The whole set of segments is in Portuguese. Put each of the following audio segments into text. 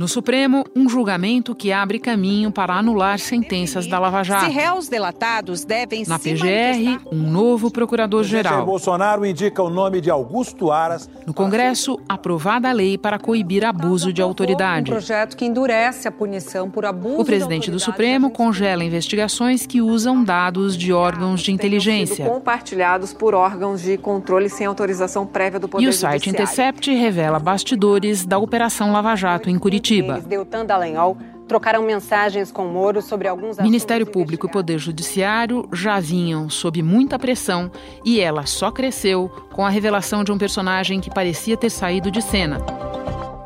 No Supremo, um julgamento que abre caminho para anular sentenças da Lava Jato. Se réus delatados devem Na PGR, um novo procurador-geral. Bolsonaro indica o nome de Augusto Aras. No Congresso, aprovada a lei para coibir abuso de autoridade. Um projeto que endurece a punição por abuso O presidente do Supremo congela investigações que usam dados de órgãos de inteligência. compartilhados por órgãos de controle sem autorização prévia do Poder E o site Judiciário. Intercept revela bastidores da Operação Lava Jato em Curitiba. Eles, Deltan Dallagnol, trocaram mensagens com Moro sobre alguns Ministério Público e Poder Judiciário já vinham sob muita pressão e ela só cresceu com a revelação de um personagem que parecia ter saído de cena,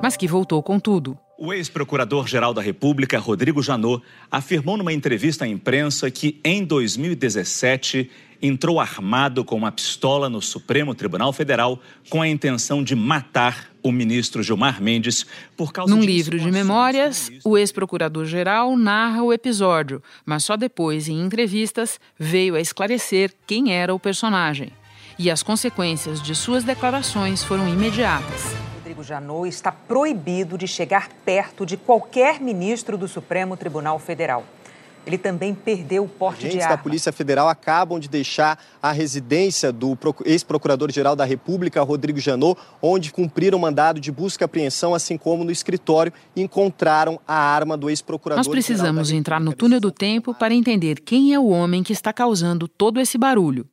mas que voltou com tudo. O ex-procurador-geral da República, Rodrigo Janot, afirmou numa entrevista à imprensa que, em 2017, entrou armado com uma pistola no Supremo Tribunal Federal com a intenção de matar o ministro Gilmar Mendes por causa Num de livro de memórias, o ex-procurador-geral narra o episódio, mas só depois, em entrevistas, veio a esclarecer quem era o personagem. E as consequências de suas declarações foram imediatas. Rodrigo Janot está proibido de chegar perto de qualquer ministro do Supremo Tribunal Federal. Ele também perdeu o porte de Agentes da arma. Polícia Federal acabam de deixar a residência do procu- ex-procurador-geral da República, Rodrigo Janot, onde cumpriram mandado de busca e apreensão, assim como no escritório encontraram a arma do ex-procurador. Nós precisamos entrar no túnel do tempo para entender quem é o homem que está causando todo esse barulho.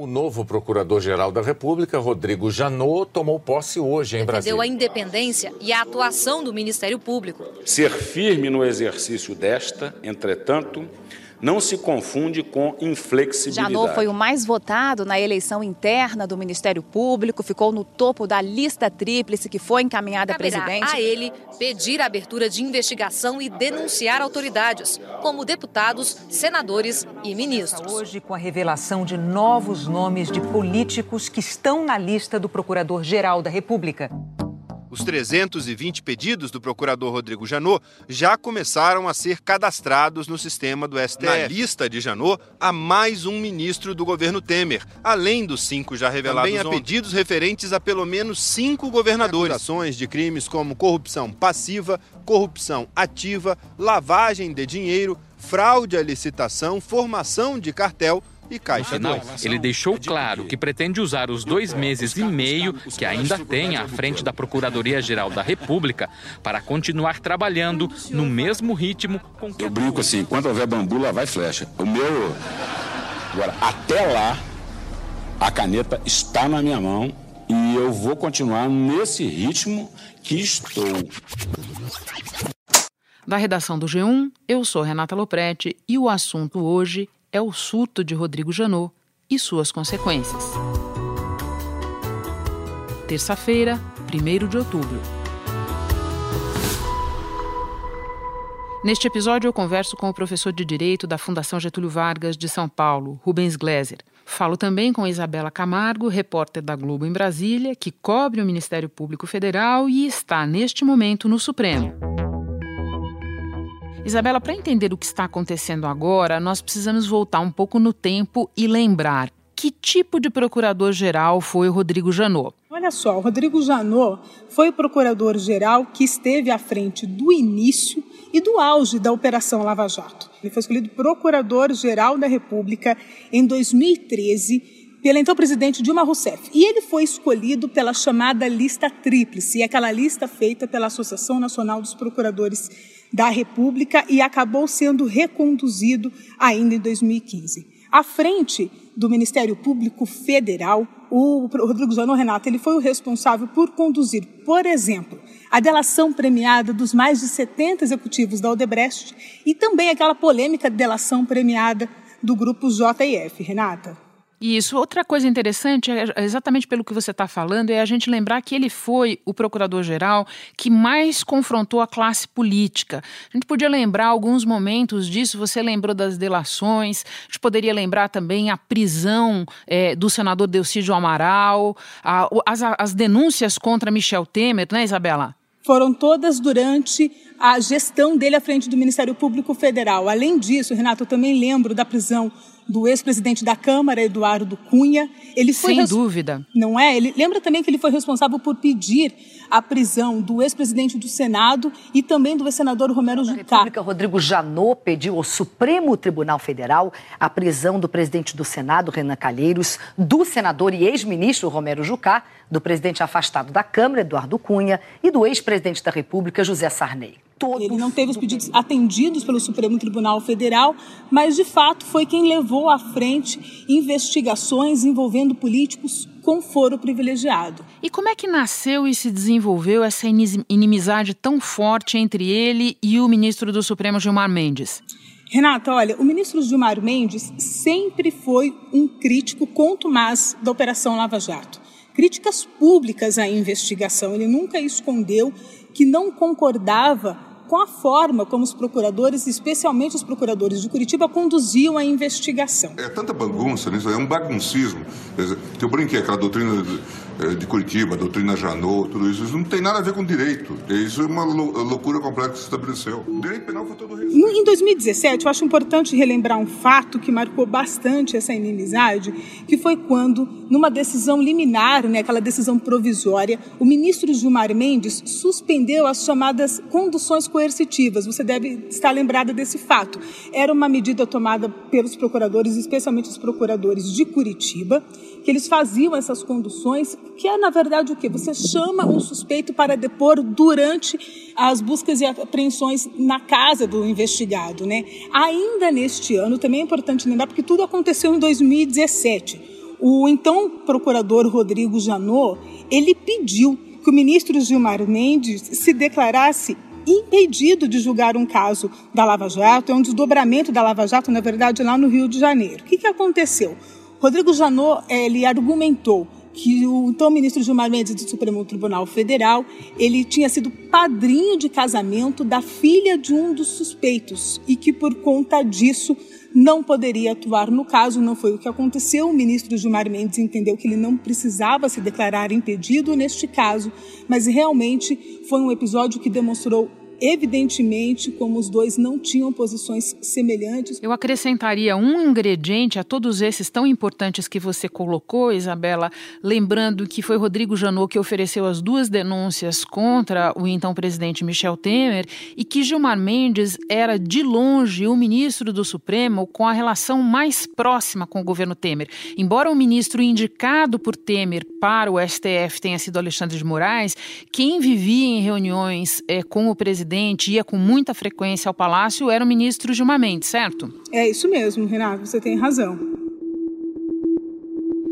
O novo Procurador-Geral da República, Rodrigo Janot, tomou posse hoje em defendeu Brasília. a independência e a atuação do Ministério Público. Ser firme no exercício desta, entretanto, não se confunde com inflexibilidade. Janot foi o mais votado na eleição interna do Ministério Público, ficou no topo da lista tríplice que foi encaminhada à Caberá presidente. a ele pedir a abertura de investigação e denunciar autoridades, como deputados, senadores e ministros. Hoje, com a revelação de novos nomes de políticos que estão na lista do Procurador-Geral da República. Os 320 pedidos do procurador Rodrigo Janot já começaram a ser cadastrados no sistema do STF. Na lista de Janot, há mais um ministro do governo Temer, além dos cinco já revelados Também há pedidos referentes a pelo menos cinco governadores. Ações de crimes como corrupção passiva, corrupção ativa, lavagem de dinheiro, fraude à licitação, formação de cartel e caixa Afinal, dois. ele deixou claro que pretende usar os dois meses e meio que ainda tem à frente da Procuradoria-Geral da República para continuar trabalhando no mesmo ritmo com que. Eu brinco assim, enquanto houver bambu, lá vai flecha. O meu. Agora, até lá, a caneta está na minha mão e eu vou continuar nesse ritmo que estou. Da redação do G1, eu sou Renata Loprete e o assunto hoje é o surto de Rodrigo Janot e suas consequências. Terça-feira, 1 de outubro. Neste episódio, eu converso com o professor de Direito da Fundação Getúlio Vargas de São Paulo, Rubens Gleiser. Falo também com Isabela Camargo, repórter da Globo em Brasília, que cobre o Ministério Público Federal e está, neste momento, no Supremo. Isabela, para entender o que está acontecendo agora, nós precisamos voltar um pouco no tempo e lembrar que tipo de procurador-geral foi o Rodrigo Janot. Olha só, o Rodrigo Janot foi o procurador-geral que esteve à frente do início e do auge da Operação Lava Jato. Ele foi escolhido procurador-geral da República em 2013 pela então presidente Dilma Rousseff. E ele foi escolhido pela chamada lista tríplice, aquela lista feita pela Associação Nacional dos Procuradores da República e acabou sendo reconduzido ainda em 2015. À frente do Ministério Público Federal, o Rodrigo Janot Renato ele foi o responsável por conduzir, por exemplo, a delação premiada dos mais de 70 executivos da Odebrecht e também aquela polêmica delação premiada do grupo JF, Renata. Isso. Outra coisa interessante, é exatamente pelo que você está falando, é a gente lembrar que ele foi o procurador-geral que mais confrontou a classe política. A gente podia lembrar alguns momentos disso, você lembrou das delações, a gente poderia lembrar também a prisão é, do senador Delcídio Amaral, a, as, as denúncias contra Michel Temer, né, Isabela? Foram todas durante a gestão dele à frente do Ministério Público Federal. Além disso, Renato, eu também lembro da prisão do ex-presidente da Câmara, Eduardo Cunha. Ele foi Sem dúvida. Não é? Ele lembra também que ele foi responsável por pedir a prisão do ex-presidente do Senado e também do ex-senador Romero Jucá. A República Rodrigo Janot pediu ao Supremo Tribunal Federal a prisão do presidente do Senado, Renan Calheiros, do senador e ex-ministro Romero Jucá, do presidente afastado da Câmara, Eduardo Cunha, e do ex-presidente da República, José Sarney todo. Ele não teve os pedidos atendidos pelo Supremo Tribunal Federal, mas de fato foi quem levou à frente investigações envolvendo políticos com foro privilegiado. E como é que nasceu e se desenvolveu essa inimizade tão forte entre ele e o ministro do Supremo Gilmar Mendes? Renata, olha, o ministro Gilmar Mendes sempre foi um crítico contumaz da Operação Lava Jato. Críticas públicas à investigação. Ele nunca escondeu que não concordava com a forma como os procuradores, especialmente os procuradores de Curitiba, conduziam a investigação. É tanta bagunça nisso, é um baguncismo. Eu brinquei, aquela doutrina de Curitiba, a doutrina Janot, tudo isso, isso não tem nada a ver com direito. Isso é uma loucura completa que se estabeleceu. O direito penal foi todo respeito. Em 2017, eu acho importante relembrar um fato que marcou bastante essa inimizade, que foi quando, numa decisão liminar, né, aquela decisão provisória, o ministro Gilmar Mendes suspendeu as chamadas conduções coercitivas. Você deve estar lembrada desse fato. Era uma medida tomada pelos procuradores, especialmente os procuradores de Curitiba, que eles faziam essas conduções que é na verdade o que? Você chama um suspeito para depor durante as buscas e apreensões na casa do investigado, né? Ainda neste ano, também é importante lembrar, porque tudo aconteceu em 2017. O então procurador Rodrigo Janot, ele pediu que o ministro Gilmar Mendes se declarasse impedido de julgar um caso da Lava Jato, é um desdobramento da Lava Jato, na verdade, lá no Rio de Janeiro. O que, que aconteceu? Rodrigo Janot, ele argumentou que o então ministro Gilmar Mendes do Supremo Tribunal Federal, ele tinha sido padrinho de casamento da filha de um dos suspeitos e que por conta disso não poderia atuar no caso, não foi o que aconteceu. O ministro Gilmar Mendes entendeu que ele não precisava se declarar impedido neste caso, mas realmente foi um episódio que demonstrou evidentemente, como os dois não tinham posições semelhantes. Eu acrescentaria um ingrediente a todos esses tão importantes que você colocou, Isabela, lembrando que foi Rodrigo Janot que ofereceu as duas denúncias contra o então presidente Michel Temer e que Gilmar Mendes era de longe o ministro do Supremo com a relação mais próxima com o governo Temer. Embora o ministro indicado por Temer para o STF tenha sido Alexandre de Moraes, quem vivia em reuniões é, com o presidente presidente ia com muita frequência ao palácio era o ministro Gilmar Mendes, certo? É isso mesmo, Renato, você tem razão.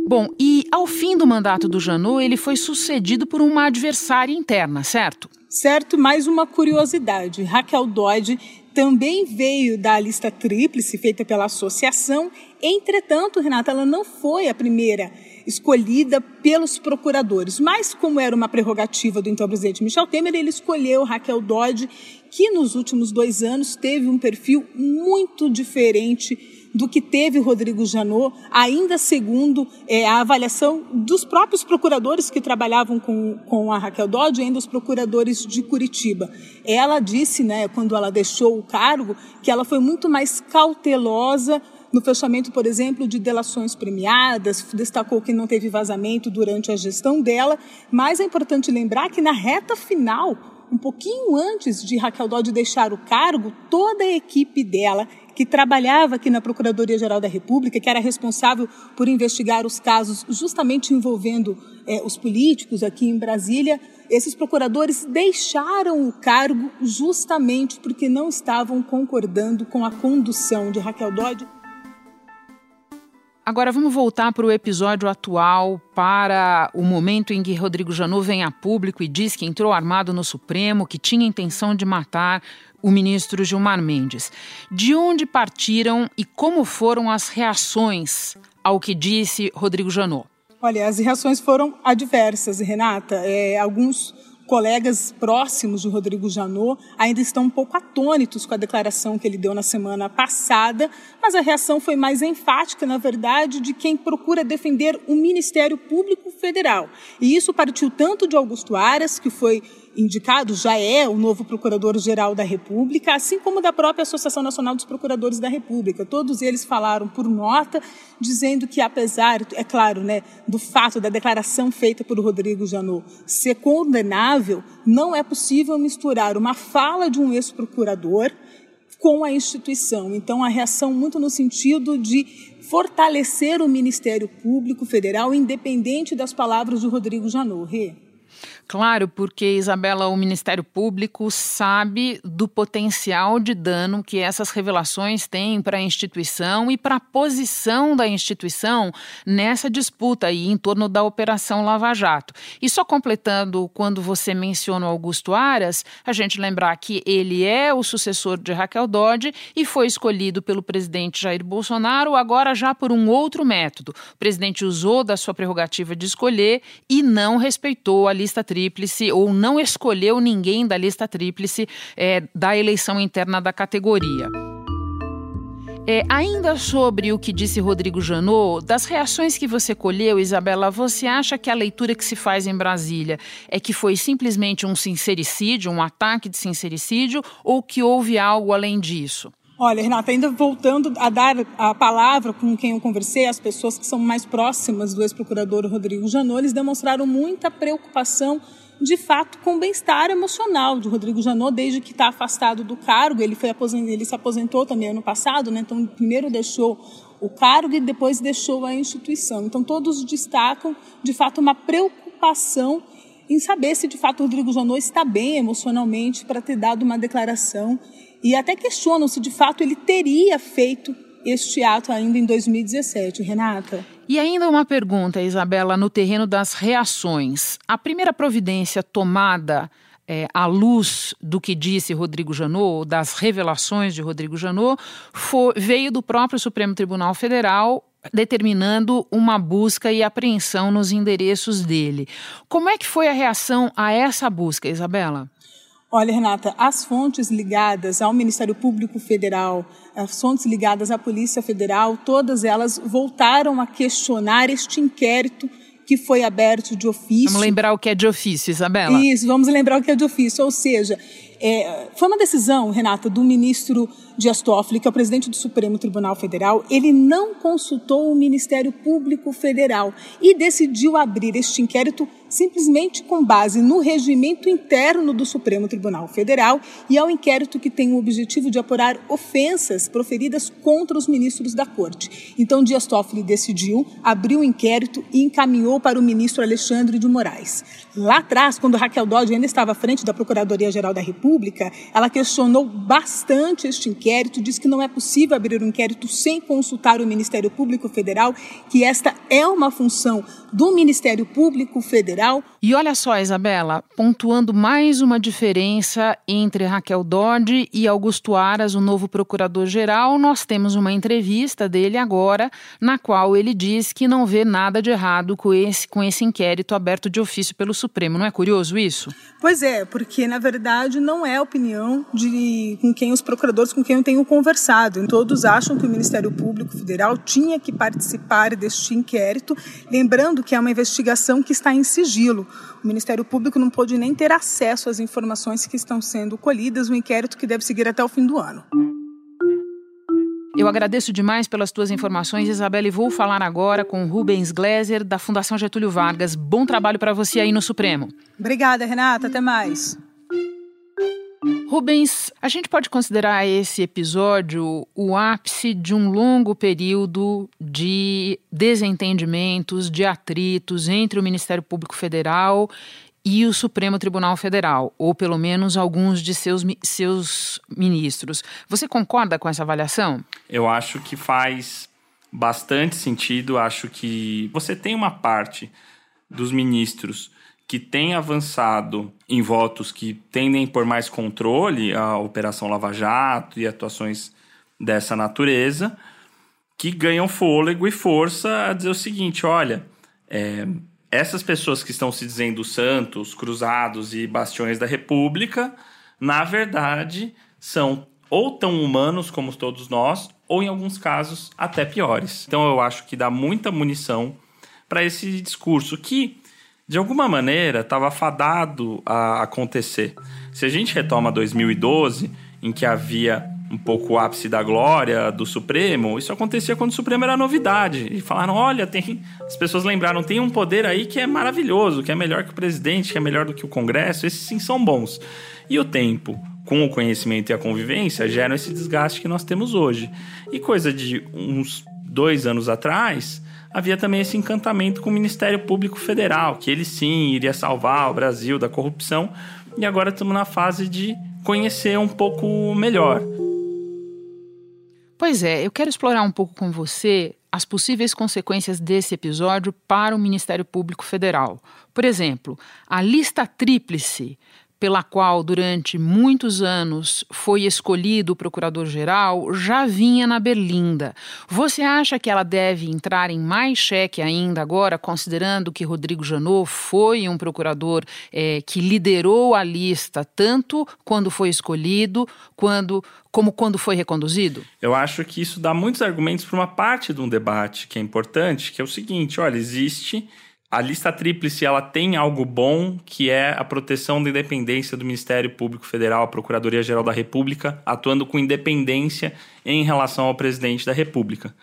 Bom, e ao fim do mandato do Janot, ele foi sucedido por uma adversária interna, certo? Certo, mais uma curiosidade. Raquel Dodge também veio da lista tríplice feita pela associação. Entretanto, Renata, ela não foi a primeira escolhida pelos procuradores. Mas, como era uma prerrogativa do então presidente Michel Temer, ele escolheu Raquel Dodge, que nos últimos dois anos teve um perfil muito diferente do que teve Rodrigo Janot, ainda segundo é, a avaliação dos próprios procuradores que trabalhavam com, com a Raquel Dodge, ainda os procuradores de Curitiba. Ela disse, né, quando ela deixou o cargo, que ela foi muito mais cautelosa no fechamento, por exemplo, de delações premiadas, destacou que não teve vazamento durante a gestão dela, mas é importante lembrar que na reta final, um pouquinho antes de Raquel Dodge deixar o cargo, toda a equipe dela que trabalhava aqui na Procuradoria-Geral da República, que era responsável por investigar os casos justamente envolvendo é, os políticos aqui em Brasília, esses procuradores deixaram o cargo justamente porque não estavam concordando com a condução de Raquel Dodge. Agora vamos voltar para o episódio atual, para o momento em que Rodrigo Janot vem a público e diz que entrou armado no Supremo, que tinha intenção de matar o ministro Gilmar Mendes. De onde partiram e como foram as reações ao que disse Rodrigo Janot? Olha, as reações foram adversas, Renata. É, alguns colegas próximos de Rodrigo Janot ainda estão um pouco atônitos com a declaração que ele deu na semana passada, mas a reação foi mais enfática, na verdade, de quem procura defender o Ministério Público Federal. E isso partiu tanto de Augusto Aras, que foi indicado já é o novo Procurador-Geral da República, assim como da própria Associação Nacional dos Procuradores da República. Todos eles falaram por nota, dizendo que, apesar, é claro, né, do fato da declaração feita por Rodrigo Janot ser condenável, não é possível misturar uma fala de um ex-procurador com a instituição. Então, a reação muito no sentido de fortalecer o Ministério Público Federal, independente das palavras de Rodrigo Janot. Claro, porque Isabela, o Ministério Público sabe do potencial de dano que essas revelações têm para a instituição e para a posição da instituição nessa disputa aí em torno da Operação Lava Jato. E só completando quando você menciona o Augusto Aras, a gente lembrar que ele é o sucessor de Raquel Dodge e foi escolhido pelo presidente Jair Bolsonaro agora já por um outro método. O presidente usou da sua prerrogativa de escolher e não respeitou a lista tríplice ou não escolheu ninguém da lista tríplice é, da eleição interna da categoria. É, ainda sobre o que disse Rodrigo Janot, das reações que você colheu, Isabela, você acha que a leitura que se faz em Brasília é que foi simplesmente um sincericídio, um ataque de sincericídio, ou que houve algo além disso? Olha, Renata, ainda voltando a dar a palavra com quem eu conversei, as pessoas que são mais próximas do ex-procurador Rodrigo Janot, eles demonstraram muita preocupação, de fato, com o bem-estar emocional de Rodrigo Janot, desde que está afastado do cargo. Ele, foi ele se aposentou também ano passado, né? então primeiro deixou o cargo e depois deixou a instituição. Então todos destacam, de fato, uma preocupação em saber se de fato Rodrigo Janot está bem emocionalmente para ter dado uma declaração e até questionam se de fato ele teria feito este ato ainda em 2017, Renata. E ainda uma pergunta, Isabela, no terreno das reações. A primeira providência tomada é, à luz do que disse Rodrigo Janot, das revelações de Rodrigo Janot, foi, veio do próprio Supremo Tribunal Federal determinando uma busca e apreensão nos endereços dele. Como é que foi a reação a essa busca, Isabela? Olha, Renata, as fontes ligadas ao Ministério Público Federal, as fontes ligadas à Polícia Federal, todas elas voltaram a questionar este inquérito que foi aberto de ofício. Vamos lembrar o que é de ofício, Isabela. Isso, vamos lembrar o que é de ofício. Ou seja, é, foi uma decisão, Renata, do ministro Dias Toffoli, que é o presidente do Supremo Tribunal Federal. Ele não consultou o Ministério Público Federal e decidiu abrir este inquérito simplesmente com base no regimento interno do Supremo Tribunal Federal e ao inquérito que tem o objetivo de apurar ofensas proferidas contra os ministros da Corte. Então, Dias Toffoli decidiu, abriu o inquérito e encaminhou para o ministro Alexandre de Moraes. Lá atrás, quando Raquel Dodge ainda estava à frente da Procuradoria-Geral da República, ela questionou bastante este inquérito, disse que não é possível abrir um inquérito sem consultar o Ministério Público Federal, que esta é uma função do Ministério Público Federal Federal. E olha só, Isabela, pontuando mais uma diferença entre Raquel Dodge e Augusto Aras, o novo procurador-geral, nós temos uma entrevista dele agora, na qual ele diz que não vê nada de errado com esse, com esse inquérito aberto de ofício pelo Supremo. Não é curioso isso? Pois é, porque na verdade não é a opinião de com quem os procuradores com quem eu tenho conversado. Todos acham que o Ministério Público Federal tinha que participar deste inquérito, lembrando que é uma investigação que está em sigilo sigilo. O Ministério Público não pôde nem ter acesso às informações que estão sendo colhidas, um inquérito que deve seguir até o fim do ano. Eu agradeço demais pelas tuas informações, Isabela, e vou falar agora com Rubens Gleiser, da Fundação Getúlio Vargas. Bom trabalho para você aí no Supremo. Obrigada, Renata. Até mais. Rubens, a gente pode considerar esse episódio o ápice de um longo período de desentendimentos, de atritos entre o Ministério Público Federal e o Supremo Tribunal Federal, ou pelo menos alguns de seus, seus ministros. Você concorda com essa avaliação? Eu acho que faz bastante sentido. Acho que você tem uma parte dos ministros que tem avançado em votos que tendem por mais controle a Operação Lava Jato e atuações dessa natureza, que ganham fôlego e força a dizer o seguinte: olha, é, essas pessoas que estão se dizendo santos, cruzados e bastiões da República, na verdade, são ou tão humanos como todos nós, ou em alguns casos até piores. Então eu acho que dá muita munição para esse discurso que de alguma maneira estava fadado a acontecer. Se a gente retoma 2012, em que havia um pouco o ápice da glória do Supremo, isso acontecia quando o Supremo era novidade. E falaram: olha, tem. As pessoas lembraram, tem um poder aí que é maravilhoso, que é melhor que o presidente, que é melhor do que o Congresso, esses sim são bons. E o tempo, com o conhecimento e a convivência, geram esse desgaste que nós temos hoje. E coisa de uns dois anos atrás, havia também esse encantamento com o Ministério Público Federal, que ele sim iria salvar o Brasil da corrupção. E agora estamos na fase de conhecer um pouco melhor. Pois é, eu quero explorar um pouco com você as possíveis consequências desse episódio para o Ministério Público Federal. Por exemplo, a lista tríplice pela qual durante muitos anos foi escolhido o procurador-geral já vinha na berlinda. Você acha que ela deve entrar em mais cheque ainda agora, considerando que Rodrigo Janot foi um procurador é, que liderou a lista tanto quando foi escolhido quando, como quando foi reconduzido? Eu acho que isso dá muitos argumentos para uma parte de um debate que é importante, que é o seguinte: olha, existe a lista tríplice ela tem algo bom, que é a proteção da independência do Ministério Público Federal, a Procuradoria-Geral da República, atuando com independência em relação ao presidente da República.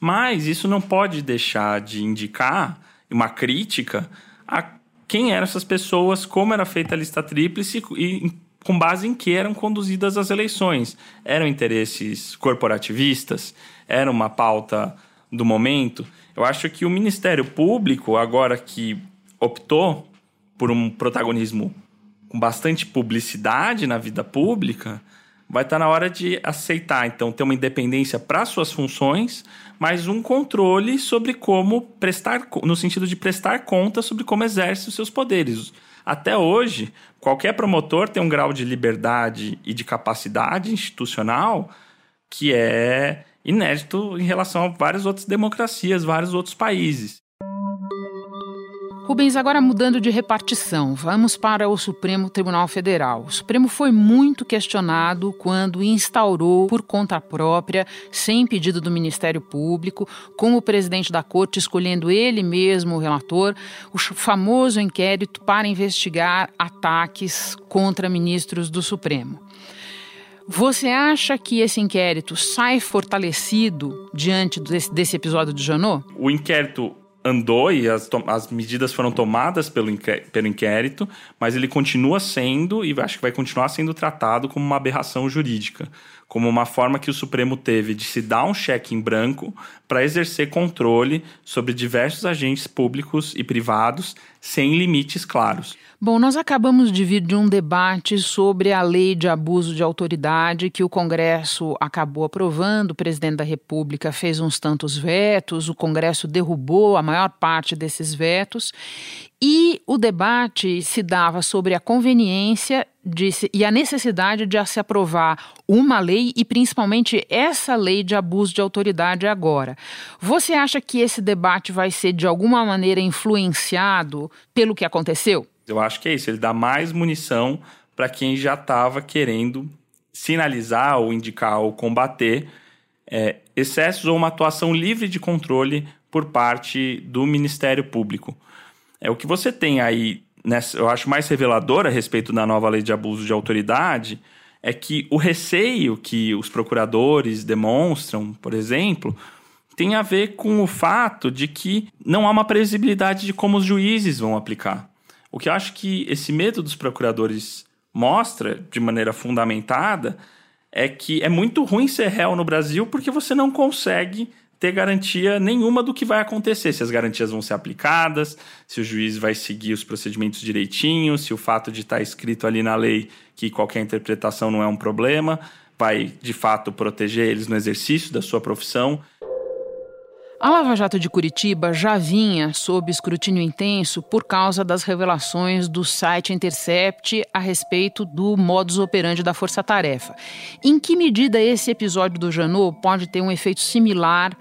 Mas isso não pode deixar de indicar uma crítica a quem eram essas pessoas, como era feita a lista tríplice e com base em que eram conduzidas as eleições. Eram interesses corporativistas? Era uma pauta do momento? Eu acho que o Ministério Público, agora que optou por um protagonismo com bastante publicidade na vida pública, vai estar na hora de aceitar, então, ter uma independência para suas funções, mas um controle sobre como prestar, no sentido de prestar conta sobre como exerce os seus poderes. Até hoje, qualquer promotor tem um grau de liberdade e de capacidade institucional que é inédito em relação a várias outras democracias, vários outros países. Rubens, agora mudando de repartição, vamos para o Supremo Tribunal Federal. O Supremo foi muito questionado quando instaurou, por conta própria, sem pedido do Ministério Público, com o presidente da corte escolhendo ele mesmo o relator, o famoso inquérito para investigar ataques contra ministros do Supremo. Você acha que esse inquérito sai fortalecido diante desse, desse episódio de Janot? O inquérito andou e as, as medidas foram tomadas pelo, pelo inquérito, mas ele continua sendo e acho que vai continuar sendo tratado como uma aberração jurídica, como uma forma que o Supremo teve de se dar um cheque em branco para exercer controle sobre diversos agentes públicos e privados sem limites claros. Bom, nós acabamos de vir de um debate sobre a lei de abuso de autoridade que o Congresso acabou aprovando. O presidente da República fez uns tantos vetos, o Congresso derrubou a maior parte desses vetos. E o debate se dava sobre a conveniência de e a necessidade de se aprovar uma lei e principalmente essa lei de abuso de autoridade agora. Você acha que esse debate vai ser de alguma maneira influenciado pelo que aconteceu? Eu acho que é isso, ele dá mais munição para quem já estava querendo sinalizar ou indicar ou combater é, excessos ou uma atuação livre de controle por parte do Ministério Público. É o que você tem aí, nessa, eu acho mais revelador a respeito da nova lei de abuso de autoridade, é que o receio que os procuradores demonstram, por exemplo, tem a ver com o fato de que não há uma previsibilidade de como os juízes vão aplicar. O que eu acho que esse medo dos procuradores mostra de maneira fundamentada é que é muito ruim ser réu no Brasil porque você não consegue ter garantia nenhuma do que vai acontecer, se as garantias vão ser aplicadas, se o juiz vai seguir os procedimentos direitinho, se o fato de estar escrito ali na lei que qualquer interpretação não é um problema, vai de fato proteger eles no exercício da sua profissão. A Lava Jato de Curitiba já vinha sob escrutínio intenso por causa das revelações do site Intercept a respeito do modus operandi da Força Tarefa. Em que medida esse episódio do Janot pode ter um efeito similar,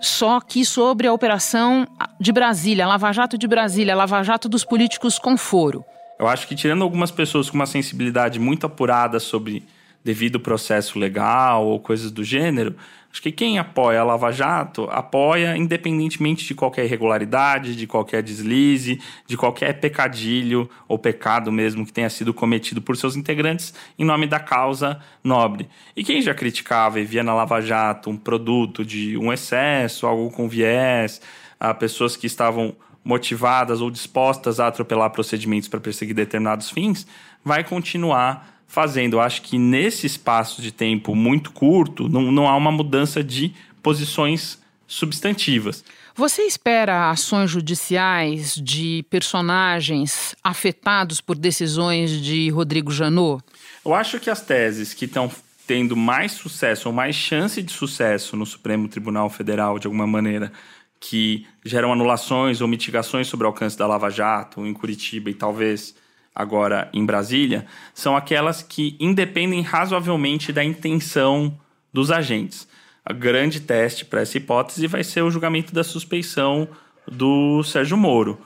só que sobre a operação de Brasília, Lava Jato de Brasília, Lava Jato dos políticos com foro? Eu acho que tirando algumas pessoas com uma sensibilidade muito apurada sobre devido processo legal ou coisas do gênero, Acho que quem apoia a Lava Jato apoia independentemente de qualquer irregularidade, de qualquer deslize, de qualquer pecadilho ou pecado mesmo que tenha sido cometido por seus integrantes em nome da causa nobre. E quem já criticava e via na Lava Jato um produto de um excesso, algo com viés, a pessoas que estavam motivadas ou dispostas a atropelar procedimentos para perseguir determinados fins, vai continuar fazendo. Eu acho que nesse espaço de tempo muito curto, não, não há uma mudança de posições substantivas. Você espera ações judiciais de personagens afetados por decisões de Rodrigo Janot? Eu acho que as teses que estão tendo mais sucesso ou mais chance de sucesso no Supremo Tribunal Federal, de alguma maneira, que geram anulações ou mitigações sobre o alcance da Lava Jato em Curitiba e talvez agora em Brasília, são aquelas que independem razoavelmente da intenção dos agentes. A grande teste para essa hipótese vai ser o julgamento da suspeição do Sérgio Moro.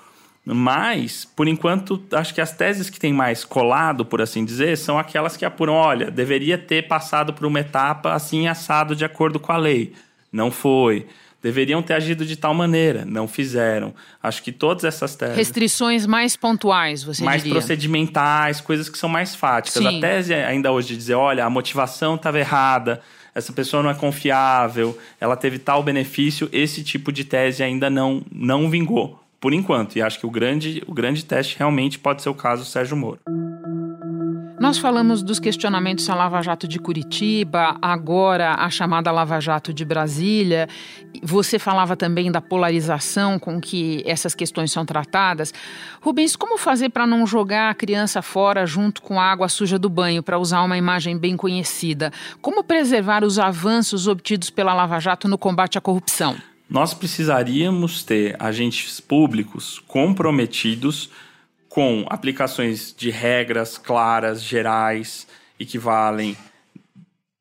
Mas, por enquanto, acho que as teses que têm mais colado, por assim dizer, são aquelas que apuram: olha, deveria ter passado por uma etapa assim assado de acordo com a lei. Não foi deveriam ter agido de tal maneira, não fizeram. Acho que todas essas teses. Restrições mais pontuais, você mais diria. Mais procedimentais, coisas que são mais fáticas. Sim. A tese ainda hoje de dizer, olha, a motivação estava errada, essa pessoa não é confiável, ela teve tal benefício, esse tipo de tese ainda não, não vingou, por enquanto. E acho que o grande, o grande teste realmente pode ser o caso Sérgio Moro. Nós falamos dos questionamentos à Lava Jato de Curitiba, agora a chamada Lava Jato de Brasília. Você falava também da polarização com que essas questões são tratadas. Rubens, como fazer para não jogar a criança fora junto com a água suja do banho, para usar uma imagem bem conhecida? Como preservar os avanços obtidos pela Lava Jato no combate à corrupção? Nós precisaríamos ter agentes públicos comprometidos com aplicações de regras claras, gerais e que valem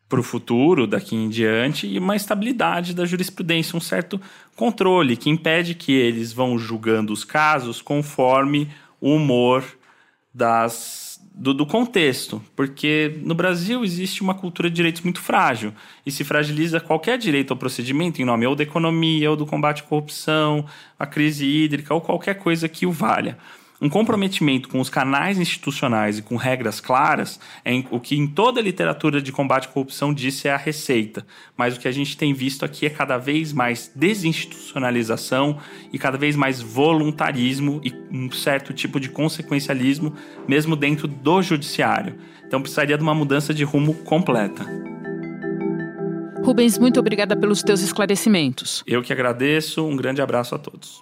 para o futuro daqui em diante e uma estabilidade da jurisprudência, um certo controle que impede que eles vão julgando os casos conforme o humor das, do, do, contexto, porque no Brasil existe uma cultura de direitos muito frágil e se fragiliza qualquer direito ao procedimento em nome ou da economia, ou do combate à corrupção, à crise hídrica ou qualquer coisa que o valha. Um comprometimento com os canais institucionais e com regras claras é o que em toda a literatura de combate à corrupção disse é a receita. Mas o que a gente tem visto aqui é cada vez mais desinstitucionalização e cada vez mais voluntarismo e um certo tipo de consequencialismo, mesmo dentro do judiciário. Então precisaria de uma mudança de rumo completa. Rubens, muito obrigada pelos teus esclarecimentos. Eu que agradeço. Um grande abraço a todos.